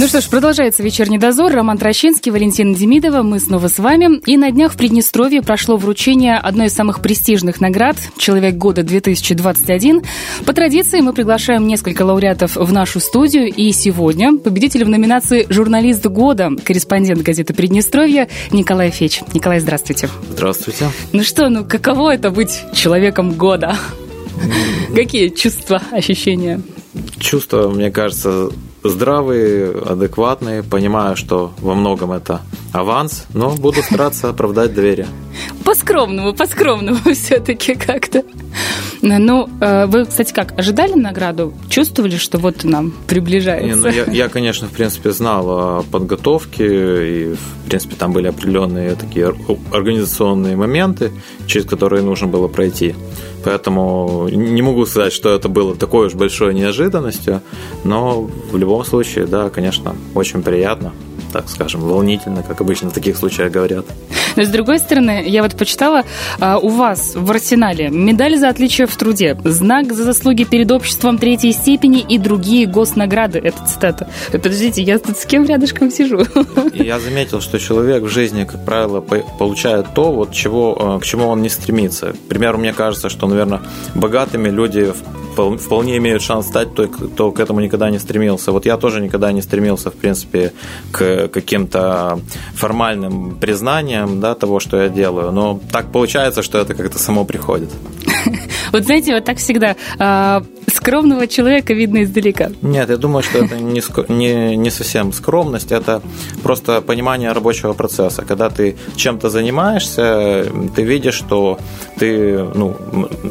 Ну что ж, продолжается вечерний дозор. Роман Трощинский, Валентина Демидова. Мы снова с вами. И на днях в Приднестровье прошло вручение одной из самых престижных наград «Человек года 2021». По традиции мы приглашаем несколько лауреатов в нашу студию. И сегодня победитель в номинации «Журналист года», корреспондент газеты «Приднестровье» Николай Феч. Николай, здравствуйте. Здравствуйте. Ну что, ну каково это быть человеком года? Какие чувства, ощущения? Чувства, мне кажется, здравые, адекватные, понимаю, что во многом это аванс, но буду стараться оправдать доверие. По-скромному, по-скромному все-таки как-то. Ну, э, вы, кстати, как, ожидали награду? Чувствовали, что вот нам приближается? Не, ну, я, я, конечно, в принципе, знал о подготовке, и, в принципе, там были определенные такие организационные моменты, через которые нужно было пройти. Поэтому не могу сказать, что это было такой уж большой неожиданностью, но в любом случае, да, конечно, очень приятно так скажем, волнительно, как обычно в таких случаях говорят. Но с другой стороны, я вот почитала, а, у вас в арсенале медаль за отличие в труде, знак за заслуги перед обществом третьей степени и другие госнаграды. Это цитата. Подождите, я тут с кем рядышком сижу? И я заметил, что человек в жизни, как правило, получает то, вот чего, э, к чему он не стремится. К примеру, мне кажется, что, наверное, богатыми люди вполне имеют шанс стать той, кто к этому никогда не стремился. Вот я тоже никогда не стремился, в принципе, к каким-то формальным признаниям да, того, что я делаю. Но так получается, что это как-то само приходит. Вот знаете, вот так всегда а, скромного человека видно издалека. Нет, я думаю, что это не, не, не совсем скромность, это просто понимание рабочего процесса. Когда ты чем-то занимаешься, ты видишь, что ты ну,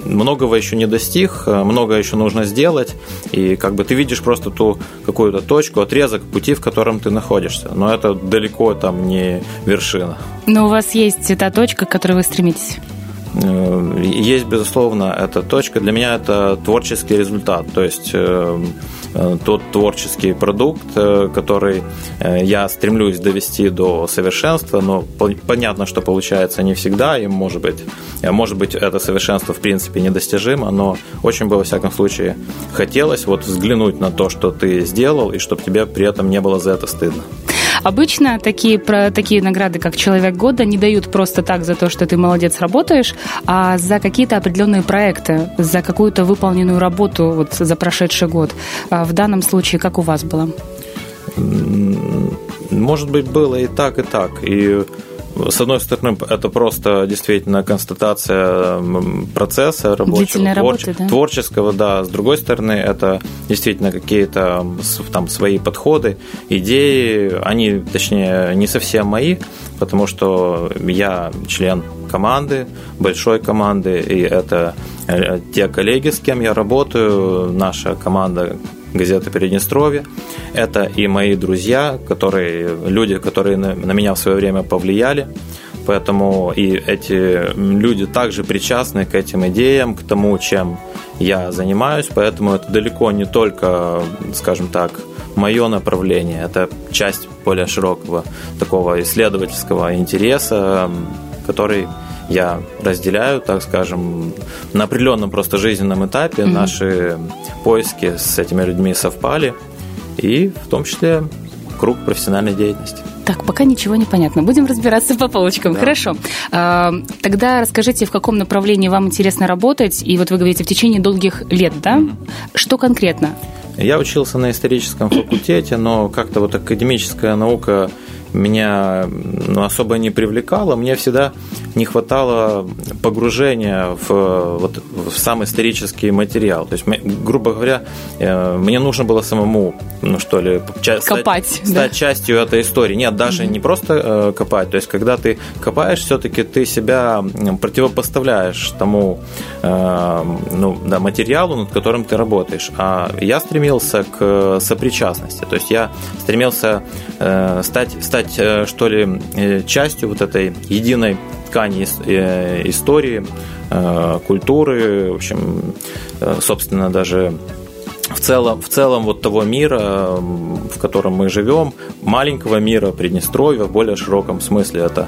многого еще не достиг, много еще нужно сделать, и как бы ты видишь просто ту какую-то точку, отрезок пути, в котором ты находишься. Но это далеко там не вершина. Но у вас есть та точка, к которой вы стремитесь? Э, есть, безусловно, эта точка. Для меня это творческий результат. То есть э, э, тот творческий продукт, который я стремлюсь довести до совершенства, но понятно, что получается не всегда, и может быть, может быть это совершенство в принципе недостижимо, но очень бы во всяком случае хотелось вот взглянуть на то, что ты сделал, и чтобы тебе при этом не было за это стыдно. Обычно такие, про, такие награды, как «Человек года», не дают просто так за то, что ты молодец работаешь, а за какие-то определенные проекты, за какую-то выполненную работу вот, за прошедший год. А в данном случае как у вас было? Может быть, было и так, и так. И с одной стороны, это просто действительно констатация процесса рабочего, твор... работы, да? творческого, да. С другой стороны, это действительно какие-то там свои подходы, идеи. Они, точнее, не совсем мои, потому что я член команды, большой команды, и это э, те коллеги, с кем я работаю, наша команда газеты Приднестровье. Это и мои друзья, которые, люди, которые на, на меня в свое время повлияли. Поэтому и эти люди также причастны к этим идеям, к тому, чем я занимаюсь. Поэтому это далеко не только, скажем так, мое направление. Это часть более широкого такого исследовательского интереса, который я разделяю, так скажем, на определенном просто жизненном этапе mm-hmm. наши поиски с этими людьми совпали, и в том числе круг профессиональной деятельности. Так, пока ничего не понятно. Будем разбираться по полочкам. Да. Хорошо. А, тогда расскажите, в каком направлении вам интересно работать. И вот вы говорите, в течение долгих лет, да? Mm-hmm. Что конкретно? Я учился на историческом факультете, но как-то вот академическая наука меня ну, особо не привлекало. Мне всегда не хватало погружения в, вот, в сам исторический материал. То есть, грубо говоря, э, мне нужно было самому, ну что ли, копать, стать, да? стать частью этой истории. Нет, даже mm-hmm. не просто э, копать. То есть, когда ты копаешь, все-таки ты себя противопоставляешь тому э, ну, да, материалу, над которым ты работаешь. А я стремился к сопричастности. То есть, я стремился стать, стать стать, э, что ли, э, частью вот этой единой ткани э, истории, культуры, в общем, собственно, даже в целом, в целом вот того мира, в котором мы живем, маленького мира Приднестровья в более широком смысле. Это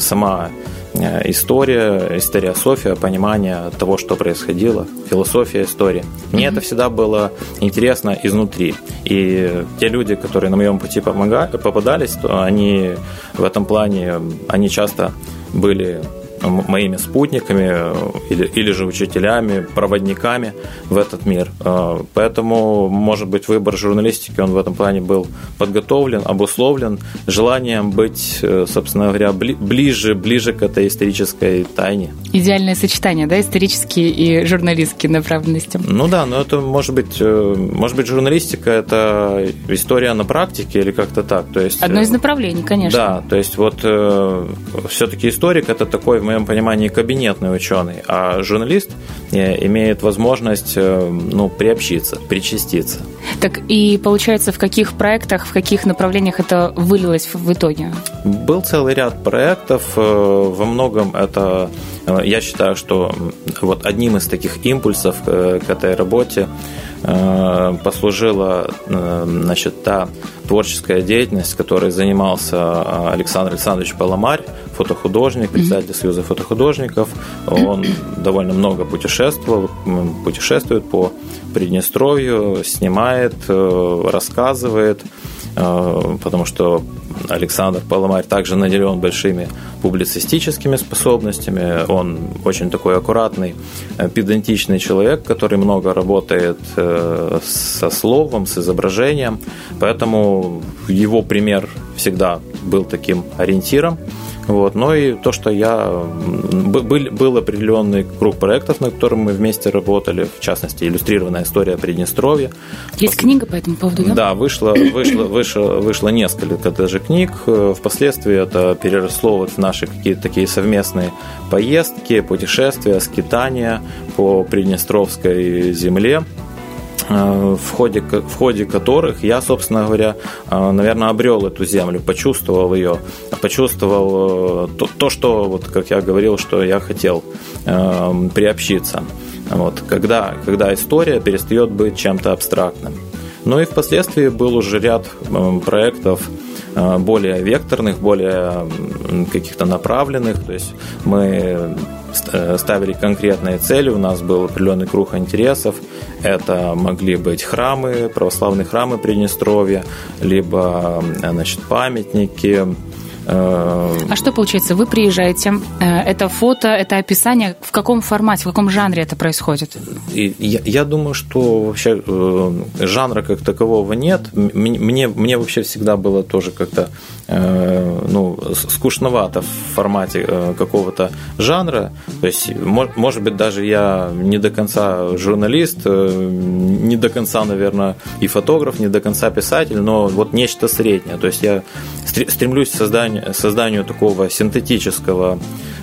сама история, история София, понимание того, что происходило, философия истории. Мне mm-hmm. это всегда было интересно изнутри. И те люди, которые на моем пути помогали, попадались, то они в этом плане, они часто были моими спутниками э, или, или же учителями, проводниками в этот мир. Э, поэтому, может быть, выбор журналистики, он в этом плане был подготовлен, обусловлен желанием быть, э, собственно говоря, ближе, ближе к этой исторической тайне. Идеальное сочетание, да, исторические и журналистские направленности. Ну да, но это может быть, может быть, журналистика – это история на практике или как-то так. То есть, Одно из направлений, конечно. Да, то есть вот все-таки историк – это такой, в моем понимании, кабинетный ученый, а журналист э, имеет возможность э, ну, приобщиться, причаститься. Так и получается, в каких проектах, в каких направлениях это вылилось в итоге? Был целый ряд проектов. Э, во многом это, я считаю, что вот одним из таких импульсов к этой работе послужила значит, та творческая деятельность, которой занимался Александр Александрович Паламарь, фотохудожник, председатель Союза фотохудожников. Он довольно много путешествовал, путешествует по Приднестровью, снимает, э, рассказывает, э, потому что Александр Паломарь также наделен большими публицистическими способностями. Он очень такой аккуратный, э, педантичный человек, который много работает со словом, с изображением. Поэтому его пример всегда был таким ориентиром. Вот. Но и то, что я... Был, был определенный круг проектов, на котором мы вместе работали, в частности, иллюстрированная история Приднестровья. Есть книга по этому поводу, да? Да, вышло, вышло, вышло, вышло несколько даже книг. Впоследствии это переросло вот в наши какие-то такие совместные поездки, путешествия, скитания по Приднестровской земле. Э, в ходе, в ходе которых я, собственно говоря, э, наверное, обрел эту землю, почувствовал ее, почувствовал э, то, то что, вот, как я говорил, что я хотел приобщиться. Вот, когда, когда история перестает быть чем-то абстрактным. Ну и впоследствии был уже ряд проектов более векторных, более каких-то направленных. То есть мы Э, ставили конкретные цели, у нас был определенный круг интересов. Это могли быть храмы, православные храмы Приднестровья, либо значит, памятники, Э, а что получается? Вы приезжаете, э, это фото, это описание, в каком формате, в каком жанре это происходит? Я, я думаю, что вообще э, жанра как такового нет. Мне, мне вообще всегда было тоже как-то ну, скучновато в формате какого-то жанра. То есть, может быть, даже я не до конца журналист, не до конца, наверное, и фотограф, не до конца писатель, но вот нечто среднее. То есть я стремлюсь к созданию, созданию такого синтетического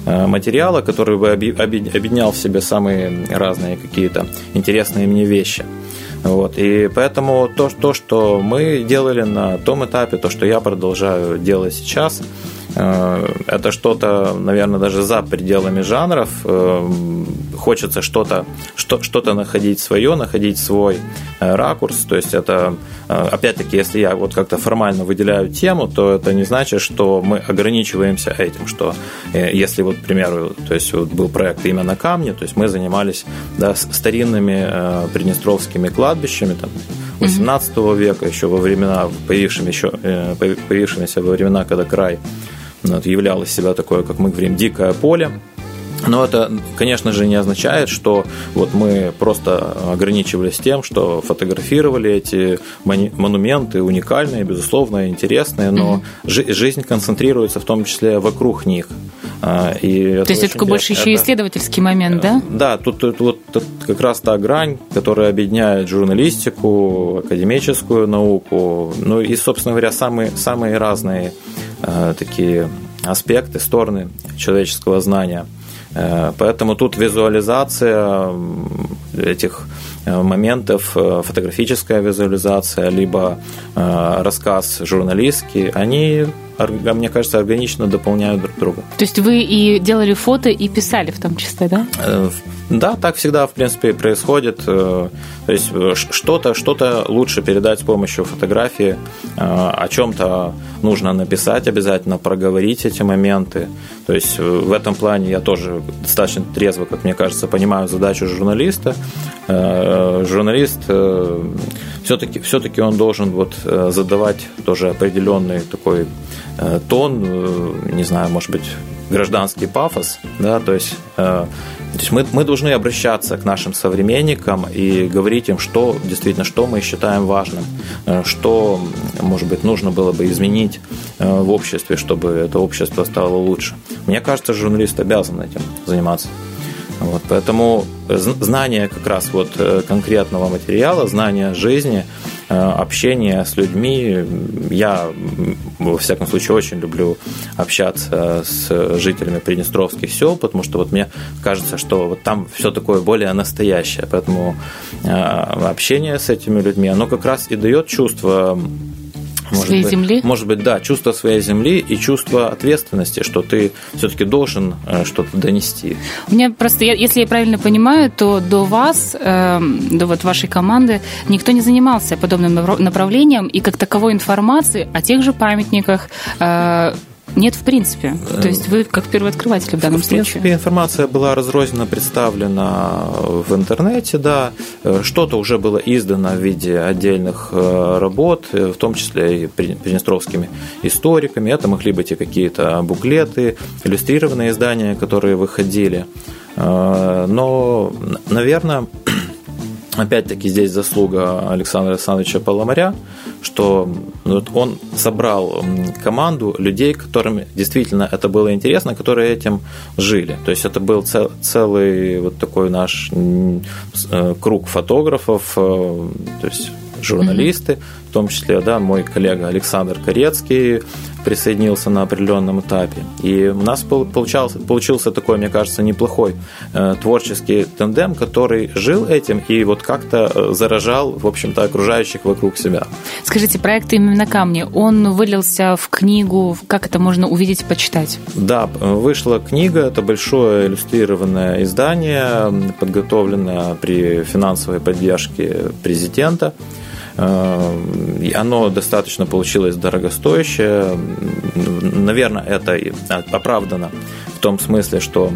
э, материала, который бы объединял в себе самые разные какие-то интересные мне вещи. Вот. И поэтому то, то, что мы делали на том этапе, то, что я продолжаю делать сейчас, это что-то, наверное, даже за пределами жанров. Э, хочется что-то что, что находить свое, находить свой э, ракурс. То есть это, опять-таки, если я вот как-то формально выделяю тему, то это не значит, что мы ограничиваемся этим, что если вот, к примеру, то есть вот был проект «Имя на камне», то есть мы занимались да, старинными приднестровскими кладбищами, там, 18 века, еще во времена, появившимися, еще, появившимися во времена, когда край вот, являло из себя такое, как мы говорим, дикое поле. Но это, конечно же, не означает, что вот мы просто ограничивались тем, что фотографировали эти монументы уникальные, безусловно, интересные, но жизнь концентрируется в том числе вокруг них. А, и То есть это такой больше еще это, исследовательский момент, да? Да, тут, тут вот тут как раз та грань, которая объединяет журналистику, академическую науку, ну и, собственно говоря, самые, самые разные Э, такие аспекты, стороны человеческого знания. Э, поэтому тут визуализация этих э, моментов, фотографическая визуализация, либо рассказ журналистский, они мне кажется, органично дополняют друг друга. То есть вы и делали фото, и писали в том числе, да? Э, да, так всегда, в принципе, происходит. Э, то есть что-то что лучше передать с помощью фотографии, о чем-то нужно написать обязательно, проговорить эти моменты. То есть в этом плане я тоже достаточно трезво, как мне кажется, понимаю задачу журналиста. Журналист все-таки все-таки он должен вот э, задавать тоже определенный такой э, тон, э, не знаю, может быть, гражданский пафос, да, то есть, то есть мы, мы должны обращаться к нашим современникам и говорить им, что действительно, что мы считаем важным, что, может быть, нужно было бы изменить в обществе, чтобы это общество стало лучше. Мне кажется, журналист обязан этим заниматься. Вот, поэтому знание как раз вот э, конкретного материала, знание жизни, э, общение с людьми. Я, во всяком случае, очень люблю общаться с жителями приднестровских сел, потому что вот мне кажется, что вот там все такое более настоящее. Поэтому э, общение с этими людьми, оно как раз и дает чувство может своей быть, земли? Может быть, да, чувство своей земли и чувство ответственности, что ты все-таки должен э, что-то донести. У меня просто, если я правильно понимаю, то до вас, эм, до вот вашей команды, никто не занимался подобным направлением, и как таковой информации о тех же памятниках э, нет, в принципе. То есть вы как первооткрыватель в данном случае. В принципе, информация была разрозненно представлена в интернете, да. Что-то уже было издано в виде отдельных э, работ, в том числе и приднестровскими историками. Это могли быть и какие-то буклеты, иллюстрированные издания, которые выходили. Э, но, наверное, опять-таки здесь заслуга Александра Александровича Паломаря, что он собрал команду людей, которым действительно это было интересно, которые этим жили. То есть это был целый вот такой наш э, круг фотографов, э, то есть журналисты, в том числе да, мой коллега Александр Корецкий, присоединился на определенном этапе. И у нас получался, получился такой, мне кажется, неплохой э, творческий тандем, который жил этим и вот как-то э, заражал, в общем-то, окружающих вокруг себя. Скажите, проект «Именно на камне», он вылился в книгу, как это можно увидеть и почитать? Да, вышла книга, это большое иллюстрированное издание, подготовленное при финансовой поддержке президента. Э, оно достаточно получилось дорогостоящее. Наверное, это оправдано в том смысле, что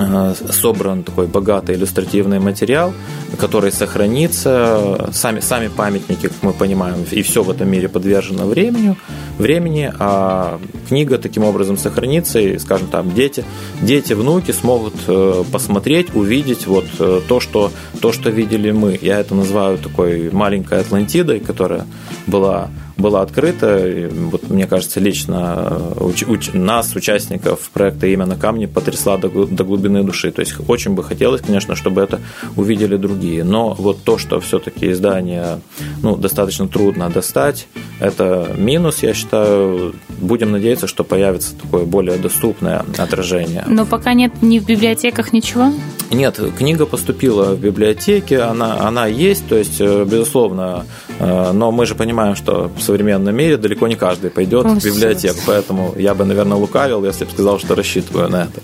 Э, собран такой богатый иллюстративный материал, который сохранится. Сами, сами памятники, как мы понимаем, и все в этом мире подвержено времени, времени, а книга таким образом сохранится, и, скажем там, дети, дети, внуки смогут э, посмотреть, увидеть вот э, то, что, то, что видели мы. Я это называю такой маленькой Атлантидой, которая была была открыта. Вот, мне кажется, лично э, уч, уч, нас, участников проекта «Имя на камне», потрясла до, до глубины души. То есть очень бы хотелось, конечно, чтобы это увидели другие. Но вот то, что все-таки издание ну, достаточно трудно достать, это минус, я считаю. Будем надеяться, что появится такое более доступное отражение. Но пока нет ни в библиотеках ничего? Нет, книга поступила в библиотеке, она, она есть, то есть, э, безусловно, э, но мы же понимаем, что в современном мире далеко не каждый пойдет в библиотеку, поэтому я бы, наверное, лукавил, если бы сказал, что рассчитываю на это.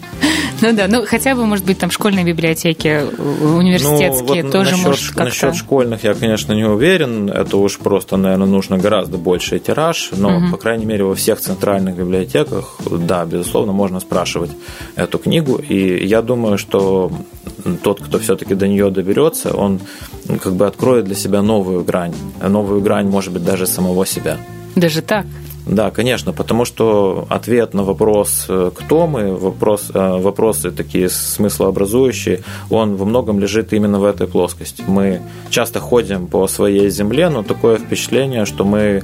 Ну да, ну хотя бы, может быть, там школьные библиотеки, университетские ну, вот тоже насчет, может как-то... Насчет школьных я, конечно, не уверен. Это уж просто, наверное, нужно гораздо больший тираж. Но, угу. по крайней мере, во всех центральных библиотеках, да, безусловно, можно спрашивать эту книгу. И я думаю, что тот, кто все-таки до нее доберется, он как бы откроет для себя новую грань. Новую грань, может быть, даже самого себя. Даже так? Да, конечно, потому что ответ на вопрос, э, кто мы, вопрос, э, вопросы такие смыслообразующие, он во многом лежит именно в этой плоскости. Мы часто ходим по своей земле, но такое впечатление, что мы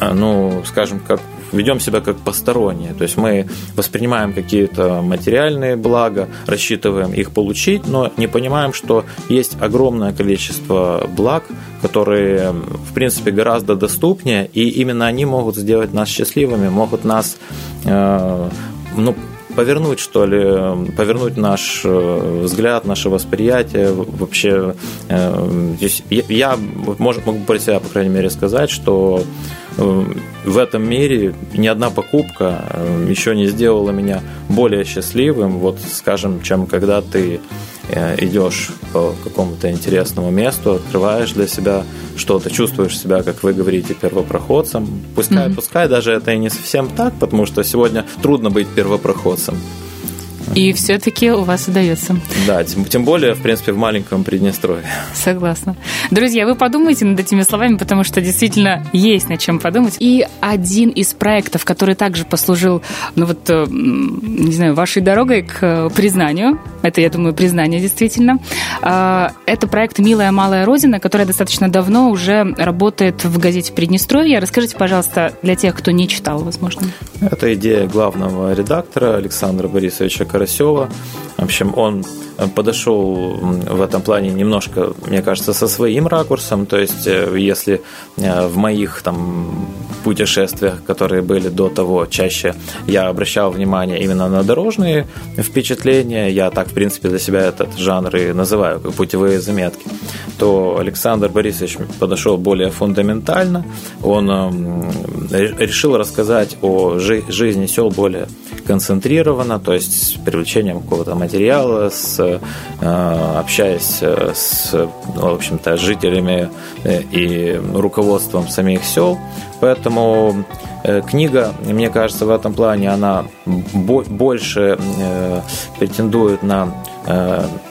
э, ну, скажем, как ведем себя как посторонние. То есть мы воспринимаем какие-то материальные блага, рассчитываем их получить, но не понимаем, что есть огромное количество благ, которые, в принципе, гораздо доступнее, и именно они могут сделать нас счастливыми, могут нас э, ну, повернуть, что ли, повернуть наш э, взгляд, наше восприятие вообще. Э, я может, могу про себя, по крайней мере, сказать, что в этом мире ни одна покупка еще не сделала меня более счастливым, вот, скажем, чем когда ты идешь по какому-то интересному месту, открываешь для себя что-то, чувствуешь себя, как вы говорите, первопроходцем. Пускай, mm-hmm. пускай даже это и не совсем так, потому что сегодня трудно быть первопроходцем. И все-таки у вас удается. Да, тем, тем более, в принципе, в маленьком Приднестровье. Согласна. Друзья, вы подумайте над этими словами, потому что действительно есть над чем подумать. И один из проектов, который также послужил, ну вот, э, не знаю, вашей дорогой к признанию, это, я думаю, признание действительно, а, это проект «Милая малая родина», которая достаточно давно уже работает в газете Приднестровье. Расскажите, пожалуйста, для тех, кто не читал, возможно. Это идея главного редактора Александра Борисовича Карасева. В общем, он подошел в этом плане немножко, мне кажется, со своим ракурсом. То есть, э, если э, в моих там путешествиях, которые были до того, чаще я обращал внимание именно на дорожные впечатления, я так, в принципе, для себя этот жанр и называю, как путевые заметки, то Александр Борисович подошел более фундаментально. Он решил рассказать о жизни сел более концентрированно, то есть привлечением какого-то материала, с, э, общаясь э, с, в общем-то, жителями э, и руководством самих сел. Поэтому книга, мне кажется, в этом плане она больше претендует на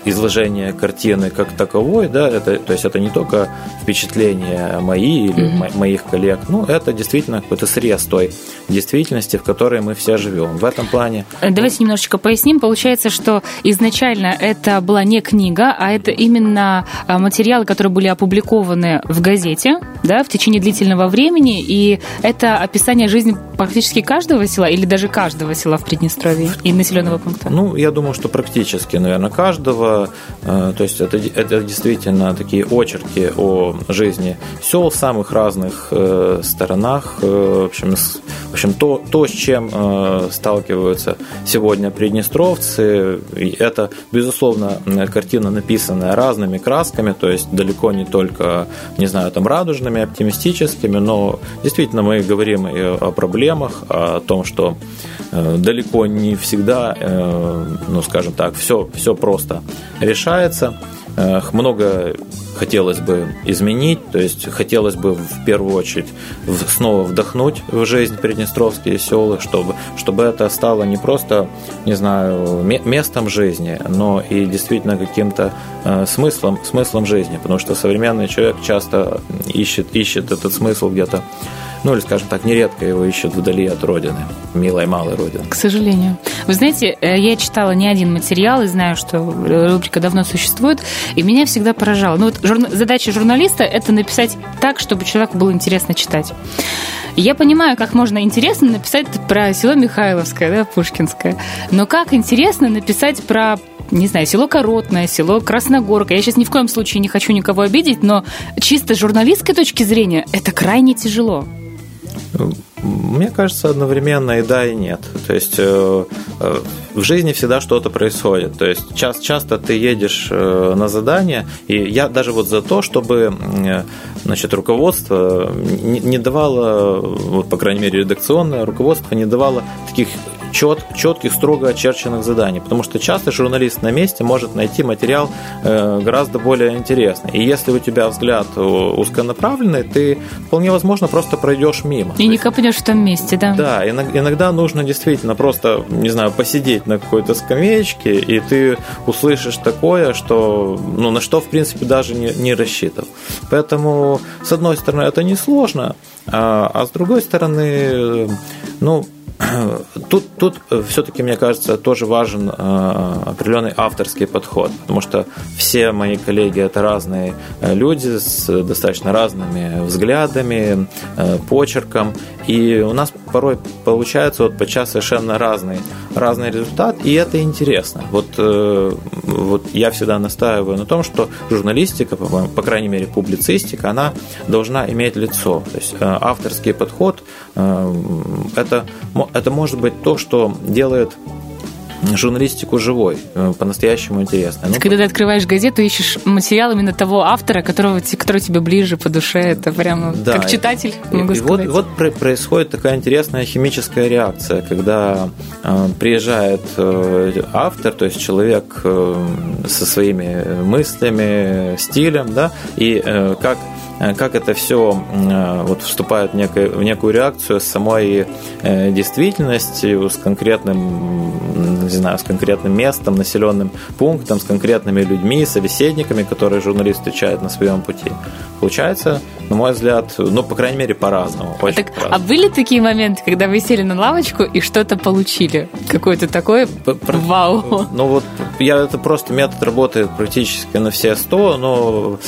изложение картины как таковой, да, это, то есть это не только впечатления мои или mm-hmm. моих коллег, ну, это действительно какой-то срез той действительности, в которой мы все живем. В этом плане... Э, давайте немножечко поясним. Получается, что изначально это была не книга, а это именно э, материалы, которые были опубликованы в газете, да, в течение длительного времени, и это описание жизни практически каждого села или даже каждого села в Приднестровье и населенного пункта? Ну, я думаю, что практически, наверное, наверное, каждого. Э, то есть это, это действительно такие очерки о жизни сел в самых разных э, сторонах. Э, в общем, в общем то, то, с чем сталкиваются сегодня приднестровцы, это, безусловно, картина, написанная разными красками, то есть далеко не только, не знаю, там радужными, оптимистическими, но действительно мы говорим и о проблемах, о том, что далеко не всегда, ну, скажем так, все, все просто решается. Много хотелось бы изменить, то есть хотелось бы в первую очередь снова вдохнуть в жизнь приднестровские села, чтобы, чтобы это стало не просто, не знаю, местом жизни, но и действительно каким-то э, смыслом, смыслом жизни, потому что современный человек часто ищет, ищет этот смысл где-то ну или, скажем так, нередко его ищут вдали от родины, милой малой родины. К сожалению. Вы знаете, э, я читала не один материал и знаю, что рубрика давно существует, и меня всегда поражало. Ну вот журна... задача журналиста – это написать так, чтобы человеку было интересно читать. Я понимаю, как можно интересно написать про село Михайловское, да, Пушкинское, но как интересно написать про не знаю, село Коротное, село Красногорка. Я сейчас ни в коем случае не хочу никого обидеть, но чисто журналистской точки зрения это крайне тяжело. Мне кажется, одновременно и да, и нет. То есть э, э, в жизни всегда что-то происходит. То есть часто, часто ты едешь э, на задание, и я даже вот за то, чтобы значит, руководство не, не давало, вот, по крайней мере, редакционное руководство не давало таких чет, четких, строго очерченных заданий, потому что часто журналист на месте может найти материал э, гораздо более интересный. И если у тебя взгляд узконаправленный, ты вполне возможно просто пройдешь мимо. И не копнешь в том месте, да? Да, иногда нужно действительно просто, не знаю, посидеть на какой-то скамеечке, и ты услышишь такое, что, ну, на что, в принципе, даже не, не рассчитывал. Поэтому, с одной стороны, это несложно, а, а с другой стороны, ну, Тут, тут э, все-таки, мне кажется, тоже важен э, определенный авторский подход, потому что все мои коллеги это разные э, люди с достаточно разными взглядами, почерком, и у нас порой получается вот подчас совершенно разный, разный результат, и это интересно. Вот, вот я всегда настаиваю на том, что журналистика, по, по крайней мере публицистика, она должна иметь лицо. То есть авторский подход это, это может быть то, что делает журналистику живой, э, по-настоящему интересной. Ну, Когда ты открываешь газету, ищешь материал именно того автора, которого, который тебе ближе по душе, это прямо да, как читатель, и, могу и сказать. Вот, вот происходит такая интересная химическая реакция, когда э, приезжает э, автор, то есть человек э, со своими мыслями, стилем, да, и э, как как это все э, вот, вступает в, некую, в некую реакцию с самой э, действительностью, с конкретным, не знаю, с конкретным местом, населенным пунктом, с конкретными людьми, собеседниками, которые журналист встречает на своем пути. Получается, на мой взгляд, ну, по крайней мере, по-разному. А, так, по а были такие моменты, когда вы сели на лавочку и что-то получили? Какое-то такое вау? Ну, вот я, это просто метод работает практически на все сто, но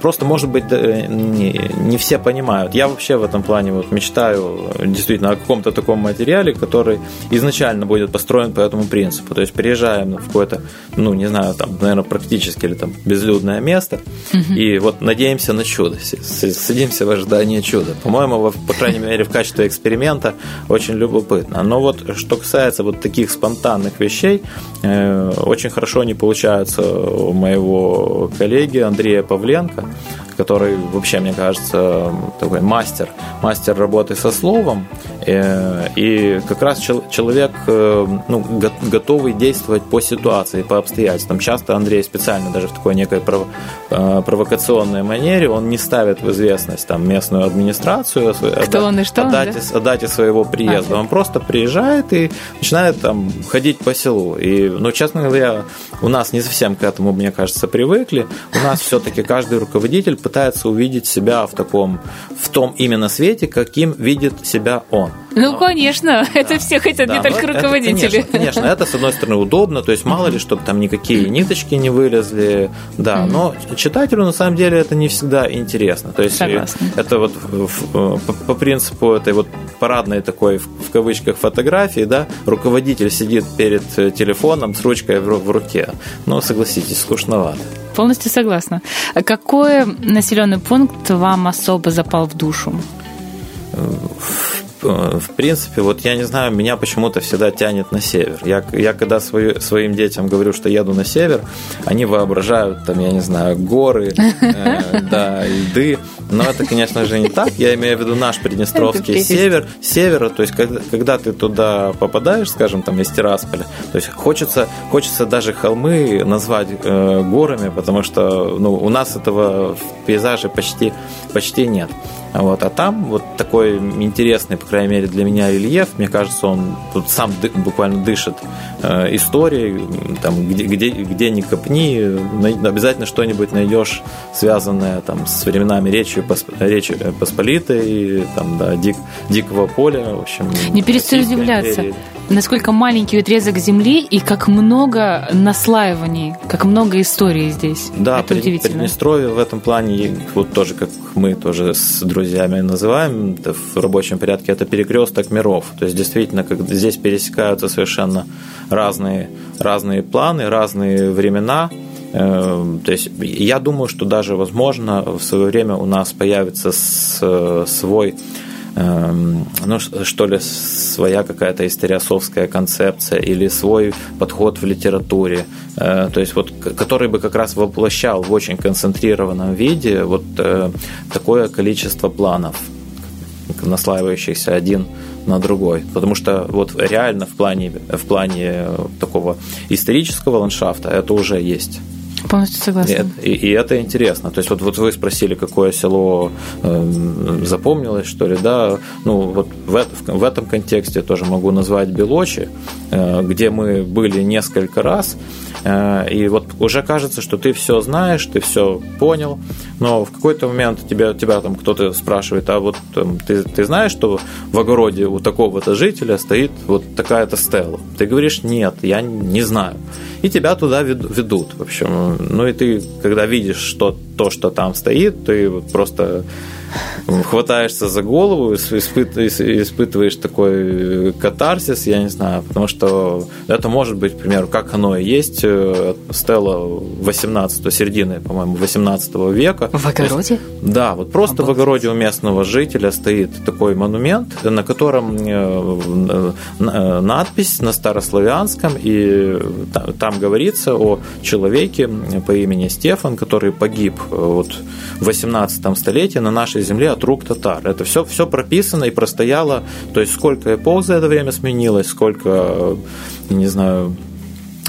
просто, может быть, не, не все понимают. Я вообще в этом плане вот мечтаю действительно о каком-то таком материале, который изначально будет построен по этому принципу. То есть приезжаем в какое-то, ну, не знаю, там, наверное, практически или там безлюдное место, угу. и вот надеемся на чудо садимся в ожидании чуда. По-моему, по крайней мере, в качестве эксперимента очень любопытно. Но вот что касается вот таких спонтанных вещей, э, очень хорошо они получаются у моего коллеги Андрея Павленко который вообще, мне кажется, такой мастер, мастер работы со словом, э, и как раз человек э, ну, готовый действовать по ситуации, по обстоятельствам. Часто Андрей специально даже в такой некой э, провокационной манере, он не ставит в известность там местную администрацию Кто о, он и что о, дате, да? о дате своего приезда. А, он просто приезжает и начинает там ходить по селу. И, ну, честно говоря, у нас не совсем к этому, мне кажется, привыкли. У нас все-таки каждый руководитель пытается увидеть себя в таком, в том именно свете, каким видит себя он. Ну, конечно, да. это все хотят, да, не только это, руководители. Конечно, конечно, это, с одной стороны, удобно, то есть мало ли, чтобы там никакие ниточки не вылезли, да, но читателю, на самом деле, это не всегда интересно. То есть Согласна. это вот по, по принципу этой вот парадной такой, в кавычках, фотографии, да, руководитель сидит перед телефоном с ручкой в, в руке. Ну, согласитесь, скучновато. Полностью согласна. Какой населенный пункт вам особо запал в душу? В принципе, вот я не знаю, меня почему-то всегда тянет на север. Я, я когда свою, своим детям говорю, что еду на север, они воображают, там, я не знаю, горы, э, да, льды. Но это, конечно же, не так. Я имею в виду наш Приднестровский север, севера. То есть, когда, когда ты туда попадаешь, скажем, там, из Тирасполя, то есть хочется, хочется даже холмы назвать э, горами, потому что ну, у нас этого в пейзаже почти, почти нет. Вот, а там вот такой интересный, по крайней мере, для меня рельеф. Мне кажется, он тут сам ды, буквально дышит э, историей. Там, где, где, где ни копни, обязательно что-нибудь найдешь, связанное там, с временами Речи, Речи Посполитой, там, да, дик, Дикого поля. В общем, Не перестаю удивляться. Империи насколько маленький отрезок земли и как много наслаиваний, как много историй здесь. Да, это удивительно. Приднестровье в этом плане, вот тоже как мы тоже с друзьями называем в рабочем порядке, это перекресток миров. То есть действительно, как здесь пересекаются совершенно разные, разные планы, разные времена. Э, то есть я думаю, что даже возможно в свое время у нас появится свой Эм, ну, что ли, своя какая-то историосовская концепция или свой подход в литературе, э, то есть вот, который бы как раз воплощал в очень концентрированном виде вот э, такое количество планов, наслаивающихся один на другой. Потому что вот реально в плане, в плане такого исторического ландшафта это уже есть. Полностью согласна. И, и, и это интересно. То есть вот, вот вы спросили, какое село э, запомнилось, что ли, да? Ну вот в, в, в этом контексте тоже могу назвать Белочи, э, где мы были несколько раз, э, и вот уже кажется, что ты все знаешь, ты все понял, но в какой-то момент тебя, тебя там кто-то спрашивает, а вот там, ты, ты знаешь, что в огороде у такого-то жителя стоит вот такая-то стела? Ты говоришь, нет, я не знаю. И тебя туда ведут, в общем. Ну и ты, когда видишь, что то, что там стоит, ты вот просто хватаешься за голову, испытываешь такой катарсис, я не знаю, потому что это может быть, к примеру, как оно и есть, э, стела 18 середины, по-моему, 18 века. В огороде? Есть, да, вот просто Обалдеть. в огороде у местного жителя стоит такой монумент, на котором э, э, надпись на старославянском, и там говорится о человеке по имени Стефан, который погиб вот в 18 столетии на нашей земле от рук татар. Это все, все прописано и простояло. То есть сколько эпох за это время сменилось, сколько, не знаю,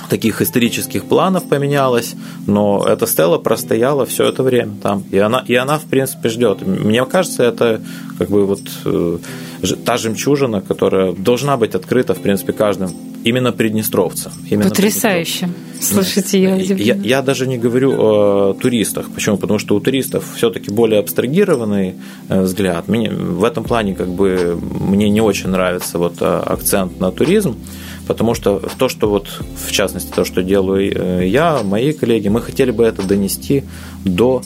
таких исторических планов поменялось, но эта стела простояла все это время там. И она, и она в принципе, ждет. Мне кажется, это как бы вот э, та жемчужина, которая должна быть открыта, в принципе, каждым именно приднестровцам. Именно Потрясающе. Слушайте, я, я... Я даже не говорю о туристах. Почему? Потому что у туристов все-таки более абстрагированный э, взгляд. Мне, в этом плане как бы мне не очень нравится вот э, акцент на туризм потому что то, что вот, в частности, то, что делаю э, я, мои коллеги, мы хотели бы это донести до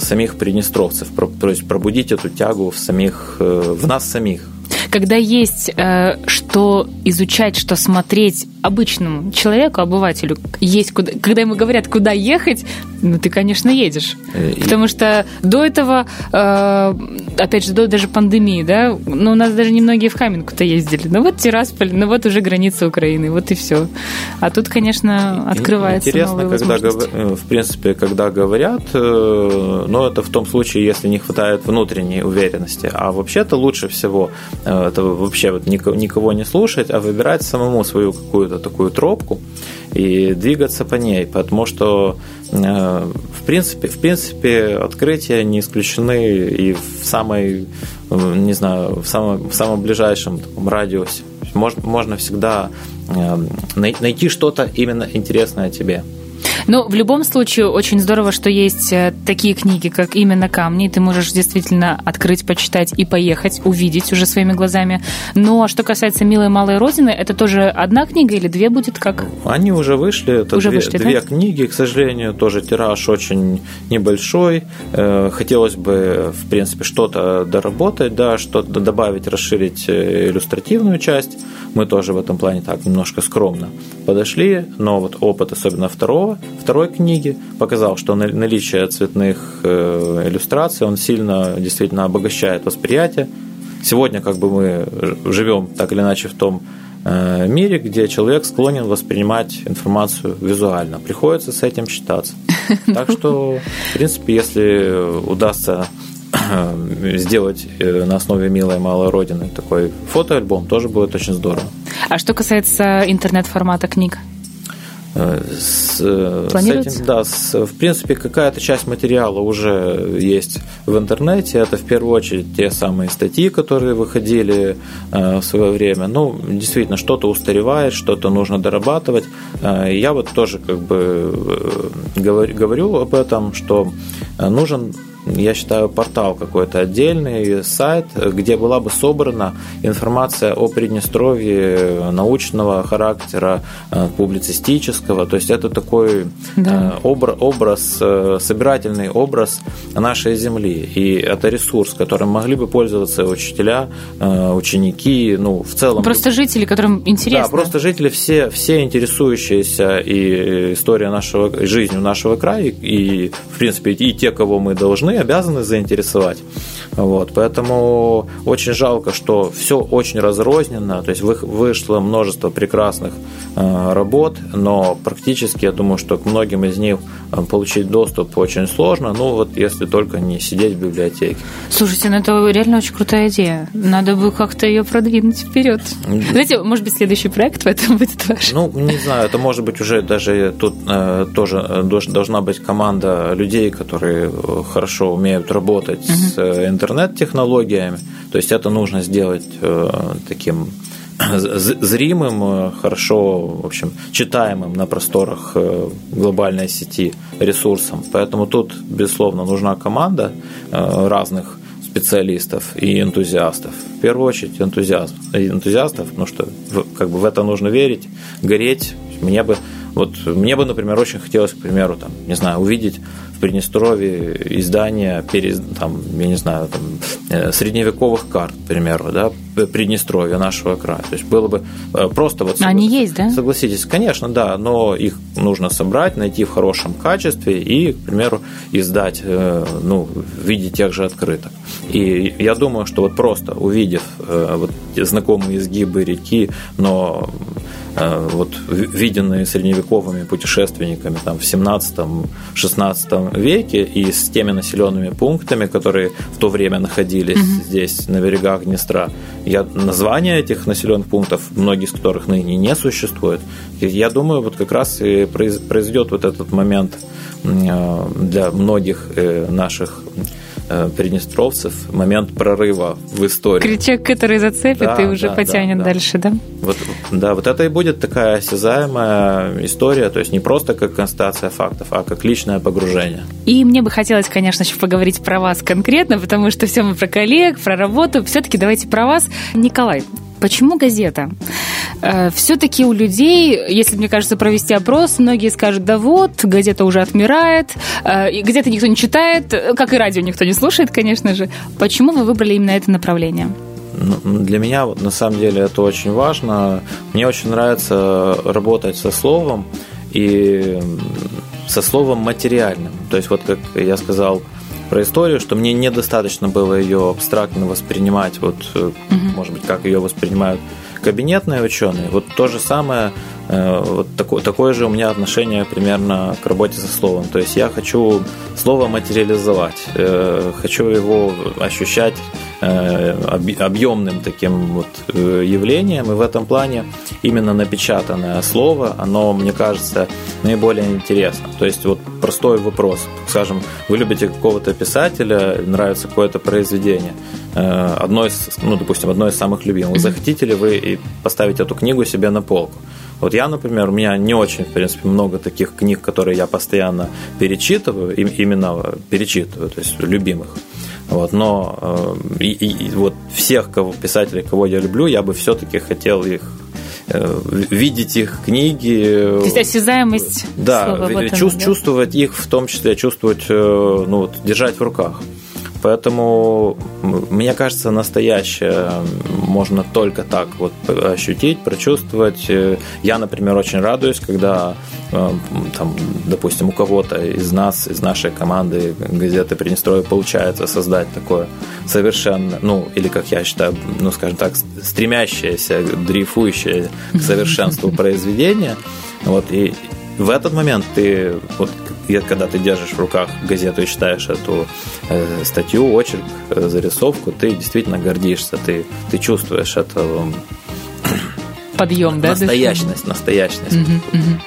самих приднестровцев, то есть пробудить эту тягу в самих, в нас самих, когда есть э, что изучать, что смотреть обычному человеку, обывателю, есть куда, когда ему говорят, куда ехать, ну ты, конечно, едешь. Э, и... Потому что до этого, э, опять же, до даже пандемии, да, ну у нас даже немногие в Каменку-то ездили. Ну вот Тирасполь, ну вот уже граница Украины, вот и все. А тут, конечно, открывается Интересно, когда, э, в принципе, когда говорят, э, но это в том случае, если не хватает внутренней уверенности. А вообще-то лучше всего это вообще вот никого не слушать, а выбирать самому свою какую-то такую тропку и двигаться по ней, потому что э, в принципе, в принципе открытия не исключены и в самой, э, не знаю, в самом, в самом ближайшем таком радиусе. Можно, можно всегда э, найти что-то именно интересное тебе. Ну, в любом случае, очень здорово, что есть э, такие книги, как именно «Камни». Ты можешь действительно открыть, почитать и поехать, увидеть уже своими глазами. Но что касается «Милой малой Родины», это тоже одна книга или две будет как? Они уже вышли. Это уже две, вышли, две да? книги, к сожалению. Тоже тираж очень небольшой. Э, хотелось бы, в принципе, что-то доработать, да, что-то добавить, расширить э, иллюстративную часть. Мы тоже в этом плане так немножко скромно подошли, но вот опыт, особенно второго, второй книги, показал, что наличие цветных э, иллюстраций, он сильно действительно обогащает восприятие. Сегодня как бы мы живем так или иначе в том э, мире, где человек склонен воспринимать информацию визуально. Приходится с этим считаться. Так что, в принципе, если удастся э, сделать на основе «Милой малой Родины» такой фотоальбом, тоже будет очень здорово. А что касается интернет-формата книг? Э, с, э, с этим, да, с, в принципе, какая-то часть материала уже есть в интернете. Это в первую очередь те самые статьи, которые выходили э, в свое время. Ну, действительно, что-то устаревает, что-то нужно дорабатывать. Э, я вот тоже как бы э, говорю, говорю об этом, что нужен я считаю, портал какой-то отдельный, сайт, где была бы собрана информация о Приднестровье научного характера, э, публицистического. То есть это такой да. Э, образ, образ, э, собирательный образ нашей земли. И это ресурс, которым могли бы пользоваться учителя, ученики, ну, в целом. Просто жители, которым интересно. Да, просто жители, все, все интересующиеся и история нашего, жизнью нашего края, и, в принципе, и те, кого мы должны должны, обязаны заинтересовать. Вот, поэтому очень жалко, что все очень разрозненно, то есть вышло множество прекрасных э, работ, но практически я думаю, что к многим из них э, получить доступ очень сложно, ну вот если только не сидеть в библиотеке. Слушайте, ну это реально очень крутая идея. Надо бы как-то ее продвинуть вперед. Знаете, может быть, следующий проект в этом будет ваш? Ну, не знаю, это может быть уже даже тут э, тоже должна быть команда людей, которые э, хорошо умеют работать угу. с э, интернет-технологиями. То есть это нужно сделать э, таким зримым, э, хорошо, в общем, читаемым на просторах глобальной сети ресурсом. Поэтому тут, безусловно, нужна команда разных специалистов и энтузиастов. В первую очередь энтузиаст, энтузиастов, потому что как бы в это нужно верить, гореть. Мне бы, вот, мне бы, например, очень хотелось, к примеру, там, не знаю, увидеть Приднестровье издание, там, я не знаю, там, э, средневековых карт, к примеру, да, Приднестровья нашего края. То есть было бы э, просто вот... Они есть, да? Согласитесь, конечно, да, но их нужно собрать, найти в хорошем качестве и, к примеру, издать э, ну, в виде тех же открыток. И я думаю, что вот просто увидев вот знакомые изгибы реки, но вот, виденные средневековыми путешественниками там, в 17-16 веке и с теми населенными пунктами, которые в то время находились mm-hmm. здесь, на берегах Днестра. Я, названия этих населенных пунктов, многие из которых ныне не существует, я думаю, вот как раз и произойдет вот этот момент э, для многих э, наших Э, приднестровцев момент прорыва в истории. Крючок, который зацепит да, и уже да, потянет да, дальше, да? Вот, да, вот это и будет такая осязаемая история, то есть не просто как констатация фактов, а как личное погружение. И мне бы хотелось, конечно, еще поговорить про вас конкретно, потому что все мы про коллег, про работу. Все-таки давайте про вас. Николай, Почему газета? Э, Все-таки у людей, если, мне кажется, провести опрос, многие скажут, да вот, газета уже отмирает, э, газеты никто не читает, как и радио никто не слушает, конечно же. Почему вы выбрали именно это направление? Ну, для меня вот, на самом деле это очень важно. Мне очень нравится работать со словом и со словом материальным. То есть вот как я сказал, про историю, что мне недостаточно было ее абстрактно воспринимать, вот, угу. может быть, как ее воспринимают кабинетные ученые. Вот то же самое, э, вот такое, такое же у меня отношение примерно к работе со словом. То есть я хочу слово материализовать, э, хочу его ощущать объемным таким вот э, явлением, и в этом плане именно напечатанное слово, оно, мне кажется, наиболее интересно. То есть вот простой вопрос, скажем, вы любите какого-то писателя, нравится какое-то произведение, э, одно из, ну, допустим, одно из самых любимых. Захотите ли вы поставить эту книгу себе на полку? Вот я, например, у меня не очень, в принципе, много таких книг, которые я постоянно перечитываю, именно перечитываю, то есть любимых. Вот, но э, и, и, вот всех кого, писателей, кого я люблю, я бы все-таки хотел их э, видеть их книги. То есть осязаемость. Да, слова, да? чувствовать их, в том числе чувствовать, э, ну вот, держать в руках. Поэтому, мне кажется, настоящее можно только так вот ощутить, прочувствовать. Я, например, очень радуюсь, когда, э, там, допустим, у кого-то из нас, из нашей команды газеты Приднестровье получается создать такое совершенно, ну, или, как я считаю, ну, скажем так, стремящееся, дрейфующее к совершенству произведение. Вот, и в этот момент ты, вот когда ты держишь в руках газету и читаешь эту э, статью, очерк, э, зарисовку, ты действительно гордишься, ты, ты чувствуешь это подъем, да? Настоящность, настоящность. Угу, угу.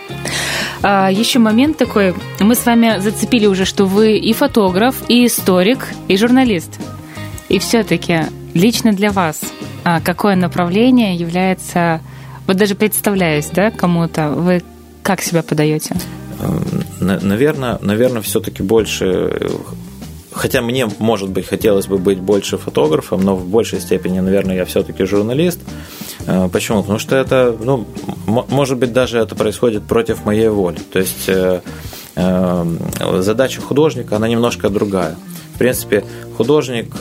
А, еще момент такой. Мы с вами зацепили уже, что вы и фотограф, и историк, и журналист. И все-таки лично для вас а, какое направление является... Вот даже представляюсь, да, кому-то, вы как себя подаете? Наверное, наверное, все-таки больше хотя мне, может быть, хотелось бы быть больше фотографом, но в большей степени, наверное, я все-таки журналист. Э, почему? Потому что это, ну, может быть, даже это происходит против моей воли. То есть э, э, задача художника, она немножко другая. В принципе, художник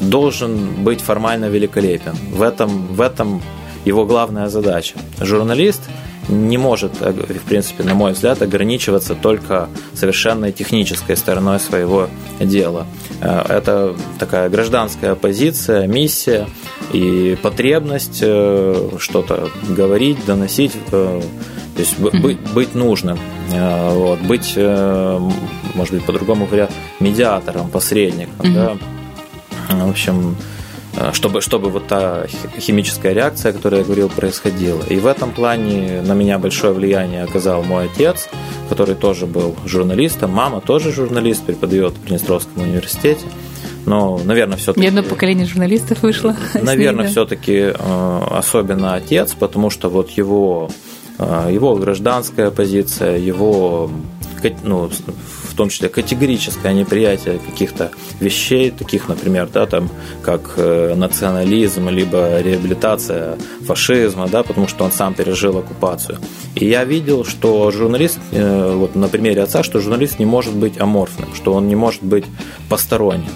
должен быть формально великолепен. В этом, в этом его главная задача. Журналист – не может, э, в принципе, на мой взгляд, ограничиваться только совершенно технической стороной своего дела. Э, это такая гражданская позиция, миссия и потребность э, что-то говорить, доносить, то есть быть, быть нужным, вот, быть, может быть, по-другому говоря, медиатором, посредником. Mm-hmm. Да? В общем, чтобы, чтобы вот та химическая реакция, о которой я говорил, происходила. И в этом плане на меня большое влияние оказал мой отец, который тоже был журналистом, мама тоже журналист, преподает в Приднестровском университете. Но, наверное, все-таки... Ни одно поколение журналистов вышло. Наверное, да? все-таки э, особенно отец, потому что вот его, э, его гражданская позиция, его ну, том числе категорическое неприятие каких-то вещей, таких, например, да, там, как э, национализм, либо реабилитация фашизма, да, потому что он сам пережил оккупацию. И я видел, что журналист, э, вот на примере отца, что журналист не может быть аморфным, что он не может быть посторонним.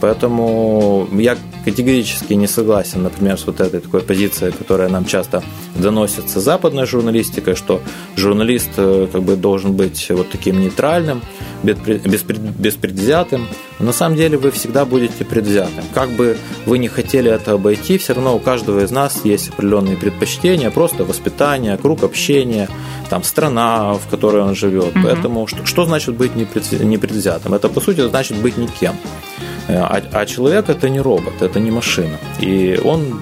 Поэтому я категорически не согласен, например, с вот этой такой позицией, которая нам часто доносится западной журналистикой, что журналист э, как бы должен быть вот таким нейтральным, беспредвзятым. Но на самом деле вы всегда будете предвзятым. Как бы вы не хотели это обойти, все равно у каждого из нас есть определенные предпочтения, просто воспитание, круг общения, там страна, в которой он живет. Угу. Поэтому что, что значит быть непредвзятым? Это по сути значит быть никем. Э, а, а человек это не робот, это не машина. И он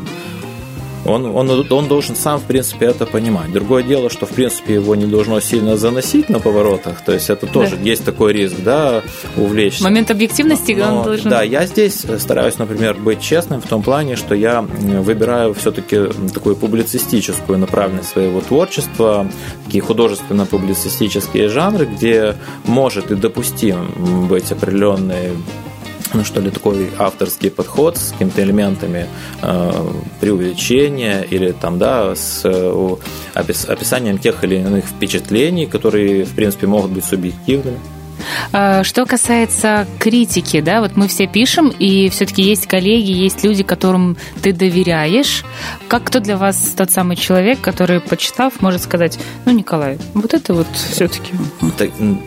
он, он, он должен сам, в принципе, это понимать. Другое дело, что, в принципе, его не должно сильно заносить на поворотах. То есть это тоже да. есть такой риск, да, увлечься. Момент объективности Но, он должен... Да, я здесь стараюсь, например, быть честным в том плане, что я выбираю все-таки такую публицистическую направленность своего творчества, такие художественно-публицистические жанры, где может и допустим быть определенный ну что ли, такой авторский подход с какими-то элементами э, преувеличения или там, да, с э, опис, описанием тех или иных впечатлений, которые, в принципе, могут быть субъективными. А, что касается критики, да, вот мы все пишем, и все-таки есть коллеги, есть люди, которым ты доверяешь. Как кто для вас тот самый человек, который, почитав, может сказать, ну, Николай, вот это вот все-таки...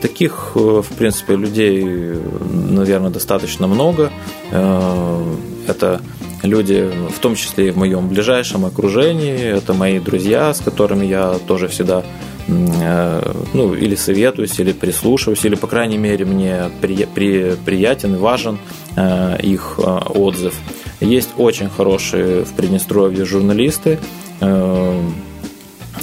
Таких, э, в принципе, людей, наверное, достаточно много. Э, это люди, в том числе и в моем ближайшем окружении, это мои друзья, с которыми я тоже всегда Э, ну, или советуюсь, или прислушиваюсь, или, по крайней мере, мне при, при, приятен и важен э, их э, отзыв. Есть очень хорошие в Приднестровье журналисты,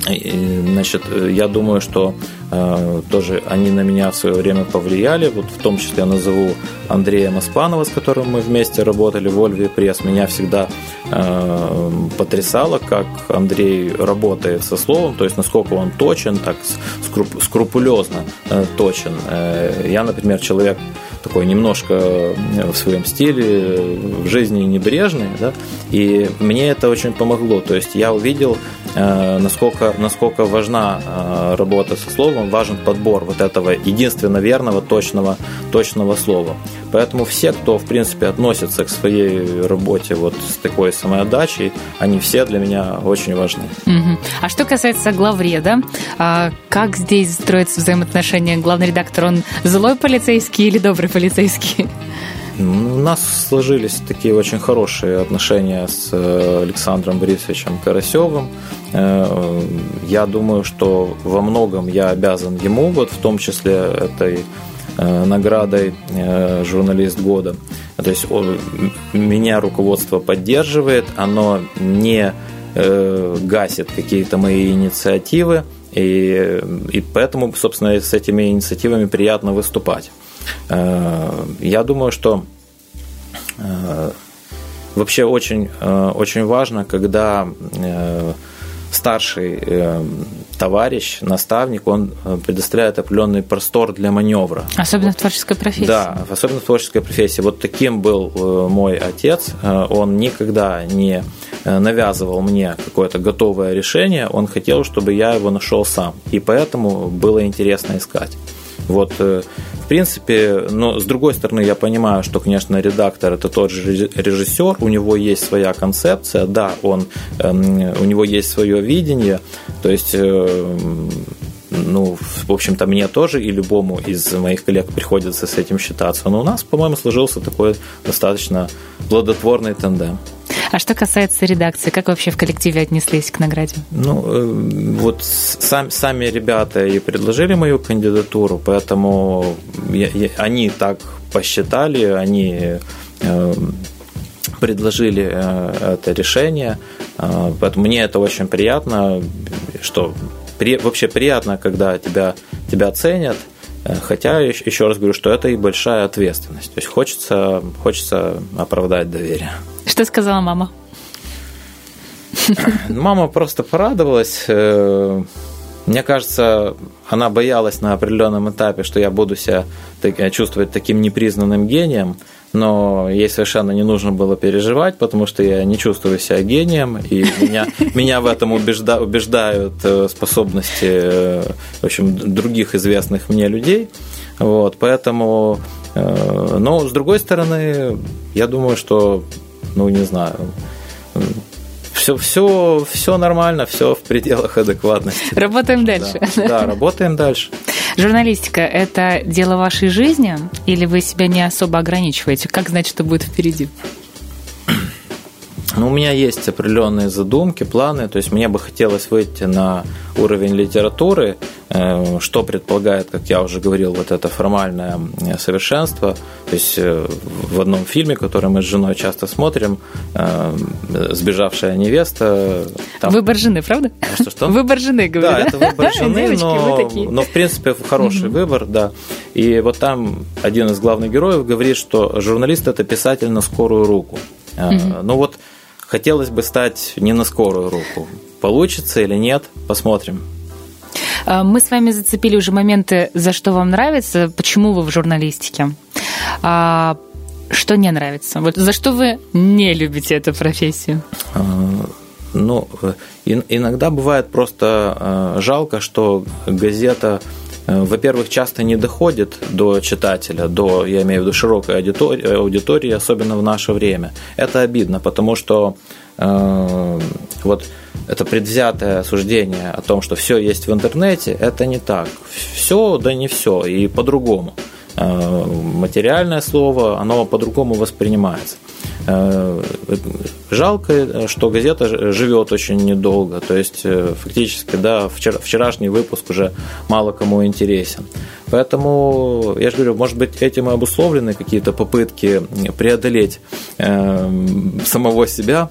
Значит, я думаю, что э, тоже они на меня в свое время повлияли. Вот в том числе я назову Андрея Маспанова, с которым мы вместе работали в Ольве Пресс. Меня всегда э, потрясало, как Андрей работает со словом, то есть насколько он точен, так скруп, скрупулезно э, точен. Э, я, например, человек такой немножко э, в своем стиле, в жизни небрежный, да, и мне это очень помогло. То есть я увидел, э, насколько, насколько важна э, работа со словом, важен подбор вот этого единственно верного, точного, точного слова. Поэтому все, кто, в принципе, относится к своей работе вот с такой самоотдачей, они все для меня очень важны. Угу. А что касается главреда, а как здесь строятся взаимоотношения? Главный редактор, он злой полицейский или добрый полицейский? У нас сложились такие очень хорошие отношения с э, Александром Борисовичем Карасевым. Э, я думаю, что во многом я обязан ему, вот в том числе этой наградой журналист года. То есть меня руководство поддерживает, оно не гасит какие-то мои инициативы, и, и поэтому, собственно, с этими инициативами приятно выступать. Э, я думаю, что э, вообще очень, э, очень важно, когда старший товарищ, наставник, он предоставляет определенный простор для маневра. Особенно вот. в творческой профессии. Да, особенно в творческой профессии. Вот таким был мой отец. Он никогда не навязывал мне какое-то готовое решение. Он хотел, чтобы я его нашел сам. И поэтому было интересно искать. Вот, э, в принципе, но с другой стороны, я понимаю, что, конечно, редактор это тот же режиссер, у него есть своя концепция, да, он, эм, у него есть свое видение, то есть э, ну, в общем-то, мне тоже и любому из моих коллег приходится с этим считаться. Но у нас, по-моему, сложился такой достаточно плодотворный тандем. А что касается редакции, как вообще в коллективе отнеслись к награде? Ну, э, вот сам, сами ребята и предложили мою кандидатуру, поэтому я, я, они так посчитали, они э, предложили э, это решение, э, поэтому мне это очень приятно, что при, вообще приятно, когда тебя, тебя ценят, Хотя, еще раз говорю, что это и большая ответственность. То есть хочется, хочется оправдать доверие. Что сказала мама? Мама просто порадовалась. Э, мне кажется, она боялась на определенном этапе, что я буду себя чувствовать таким непризнанным гением, но ей совершенно не нужно было переживать, потому что я не чувствую себя гением, и меня, меня в этом убежда, убеждают э, способности э, в общем, других известных мне людей. Вот, поэтому, э, но с другой стороны, я думаю, что, ну не знаю, все, все, все нормально, все в пределах адекватности. Работаем дальше. Да, да работаем дальше. Журналистика – это дело вашей жизни или вы себя не особо ограничиваете? Как знать, что будет впереди? Ну, у меня есть определенные задумки, планы. То есть мне бы хотелось выйти на уровень литературы, что предполагает, как я уже говорил, вот это формальное э, совершенство. То есть э, в одном фильме, который мы с женой часто смотрим, «Сбежавшая невеста». Там... Выбор жены, правда? Что, что? Выбор жены, говорю. Да, это выбор жены, но, но в принципе хороший выбор, да. И вот там один из главных героев говорит, что журналист – это писатель на скорую руку. Ну вот хотелось бы стать не на скорую руку. Получится или нет, посмотрим. А, мы с вами зацепили уже моменты, за что вам нравится, почему вы в журналистике. А что не нравится? Вот за что вы не любите эту профессию? А, ну, иногда бывает просто а, жалко, что газета Э, во-первых, часто не доходит до читателя, до, я имею в виду, широкой аудитории, аудитории особенно в наше время. Это обидно, потому что э, вот это предвзятое суждение о том, что все есть в интернете, это не так. Все, да не все, и по-другому. Э, материальное слово, оно по-другому воспринимается. Э, жалко, что газета живет очень недолго, то есть э, фактически, да, вчерашний выпуск уже мало кому интересен. Поэтому, я же говорю, может быть, этим и обусловлены какие-то попытки преодолеть самого себя,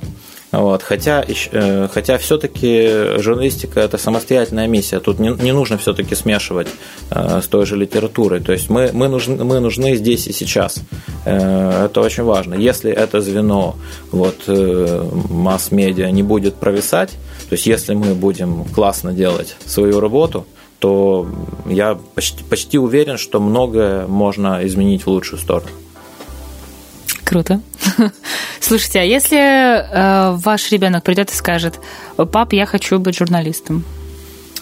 вот. Хотя, э, хотя все-таки журналистика – это самостоятельная миссия. Тут не, не нужно все-таки смешивать э, с той же литературой. То есть мы, мы, нужны, мы нужны здесь и сейчас. Э, это очень важно. Если это звено вот, масс-медиа не будет провисать, то есть если мы будем классно делать свою работу, то я почти, почти уверен, что многое можно изменить в лучшую сторону. Круто. Слушайте, а если э, ваш ребенок придет и скажет, пап, я хочу быть журналистом,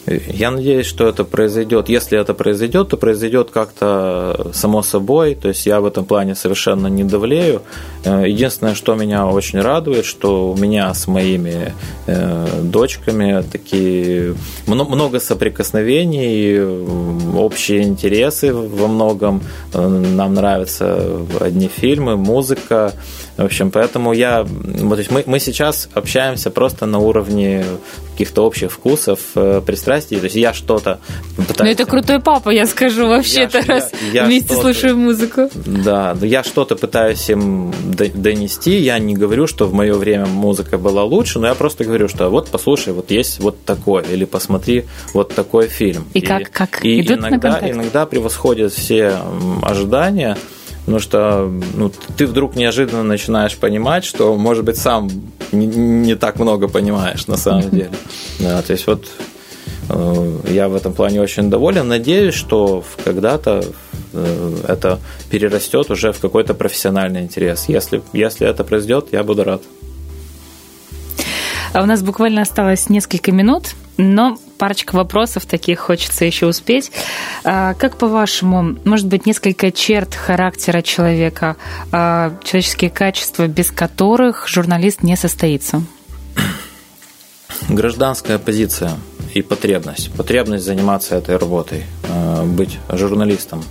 я надеюсь, что это произойдет. Если это произойдет, то произойдет как-то само собой. То есть я в этом плане совершенно не давлею. Э, единственное, что меня очень радует, что у меня с моими э, дочками такие много соприкосновений, общие интересы во многом. Э, нам нравятся одни фильмы, музыка. В общем, поэтому я, то есть мы, мы сейчас общаемся просто на уровне каких-то общих вкусов, э, пристрастий. То есть я что-то пытаюсь... Ну, это крутой папа, я скажу, вообще-то, раз я, я вместе слушаю музыку. Да, я что-то пытаюсь им донести. Я не говорю, что в мое время музыка была лучше, но я просто говорю, что вот послушай, вот есть вот такой, или посмотри вот такой фильм. И, и как, как и идут иногда, иногда превосходят все ожидания. Потому что ну, ты вдруг неожиданно начинаешь понимать, что, может быть, сам не, не так много понимаешь на самом деле. Да, то есть вот э, я в этом плане очень доволен. Надеюсь, что когда-то э, это перерастет уже в какой-то профессиональный интерес. Если, если это произойдет, я буду рад. А у нас буквально осталось несколько минут, но парочка вопросов таких хочется еще успеть. А, как по-вашему, может быть, несколько черт характера человека, а, человеческие качества, без которых журналист не состоится? Гражданская позиция и потребность. Потребность заниматься этой работой, а, быть журналистом,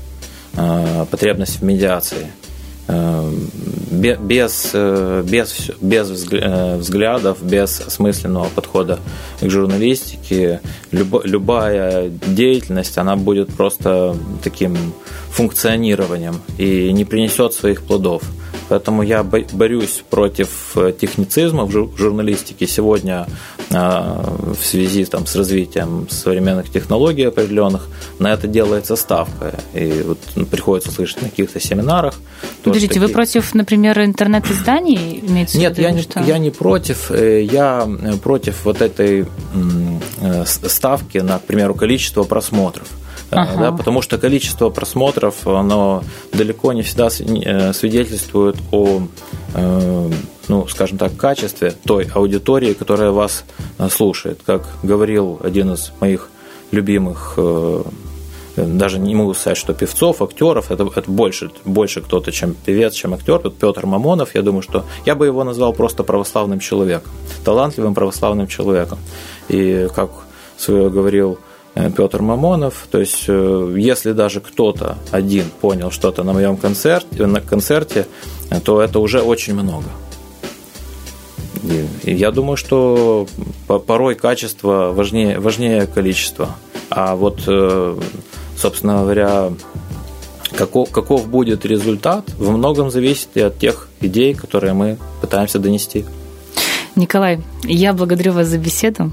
потребность в медиации – без, э, без, без э, взглядов, без осмысленного подхода к журналистике, любая деятельность, она будет просто таким функционированием и не принесет своих плодов. Поэтому я борюсь против э, техницизма в журналистике. Сегодня в связи там, с развитием современных технологий определенных на это делается ставка. И вот ну, приходится слышать на каких-то семинарах. Подождите, вы против, например, интернет-изданий? Нет, я не, я не против. Э, я против вот этой ставки на, к примеру, количество просмотров. Ага. Да, потому что количество просмотров, оно далеко не всегда свидетельствует о, ну, скажем так, качестве той аудитории, которая вас слушает. Как говорил один из моих любимых даже не могу сказать, что певцов, актеров, это, это больше, больше кто-то, чем певец, чем актер. Вот Петр Мамонов, я думаю, что я бы его назвал просто православным человеком, талантливым православным человеком. И как свое говорил э, Петр Мамонов, то есть э, если даже кто-то один понял что-то на моем концерте, на концерте, то это уже очень много. Я думаю, что порой качество важнее, важнее количества. А вот э, собственно говоря, каков, каков будет результат, во многом зависит и от тех идей, которые мы пытаемся донести. Николай, я благодарю вас за беседу.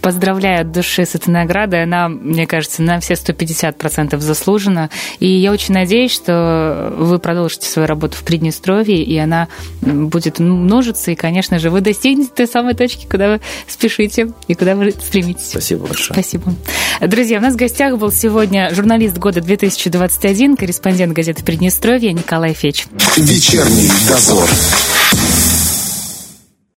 Поздравляю от души с этой наградой. Она, мне кажется, на все 150% заслужена. И я очень надеюсь, что вы продолжите свою работу в Приднестровье, и она будет множиться. И, конечно же, вы достигнете той самой точки, куда вы спешите и куда вы стремитесь. Спасибо большое. Спасибо. Друзья, у нас в гостях был сегодня журналист года 2021, корреспондент газеты Приднестровье Николай Феч. Вечерний дозор.